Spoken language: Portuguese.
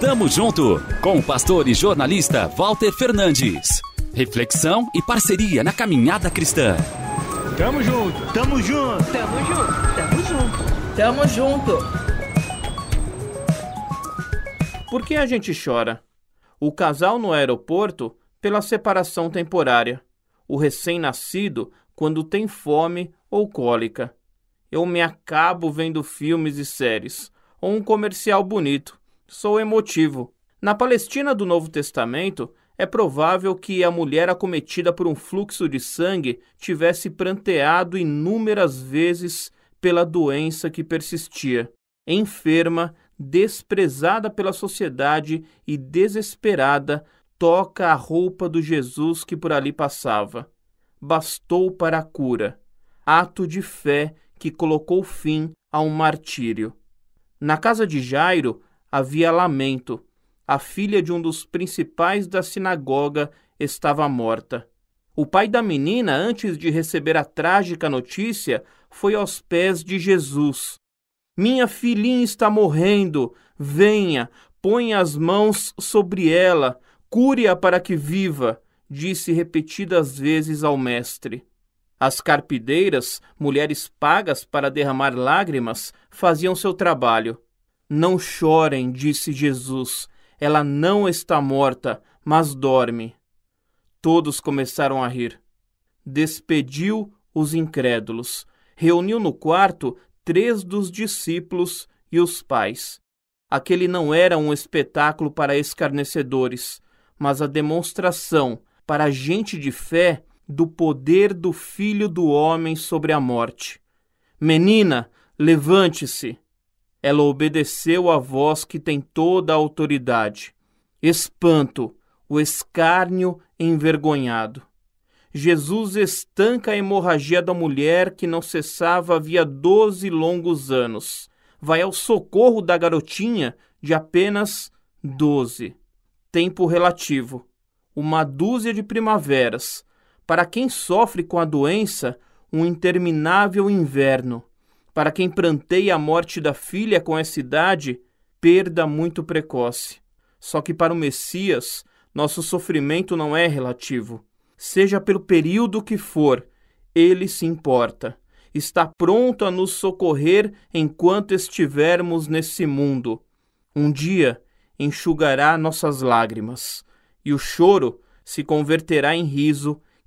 Tamo junto com o pastor e jornalista Walter Fernandes. Reflexão e parceria na caminhada cristã. Tamo junto, tamo junto, tamo junto, tamo junto, tamo junto. Por que a gente chora? O casal no aeroporto pela separação temporária. O recém-nascido quando tem fome ou cólica. Eu me acabo vendo filmes e séries, ou um comercial bonito. Sou emotivo. Na Palestina do Novo Testamento, é provável que a mulher acometida por um fluxo de sangue tivesse pranteado inúmeras vezes pela doença que persistia. Enferma, desprezada pela sociedade e desesperada, toca a roupa do Jesus que por ali passava. Bastou para a cura. Ato de fé que colocou fim a um martírio. Na casa de Jairo havia lamento a filha de um dos principais da sinagoga estava morta. O pai da menina, antes de receber a trágica notícia, foi aos pés de Jesus. Minha filhinha está morrendo. Venha, ponha as mãos sobre ela, cure-a para que viva, disse repetidas vezes ao mestre. As carpideiras, mulheres pagas para derramar lágrimas, faziam seu trabalho. Não chorem, disse Jesus, ela não está morta, mas dorme. Todos começaram a rir. Despediu os incrédulos. Reuniu no quarto três dos discípulos e os pais. Aquele não era um espetáculo para escarnecedores, mas a demonstração para gente de fé do poder do Filho do Homem sobre a morte. Menina, levante-se. Ela obedeceu à voz que tem toda a autoridade. Espanto, o escárnio envergonhado. Jesus estanca a hemorragia da mulher que não cessava havia doze longos anos. Vai ao socorro da garotinha de apenas doze. Tempo relativo. Uma dúzia de primaveras. Para quem sofre com a doença, um interminável inverno para quem pranteia a morte da filha com essa idade, perda muito precoce. Só que para o Messias, nosso sofrimento não é relativo. Seja pelo período que for, ele se importa. Está pronto a nos socorrer enquanto estivermos nesse mundo. Um dia enxugará nossas lágrimas, e o choro se converterá em riso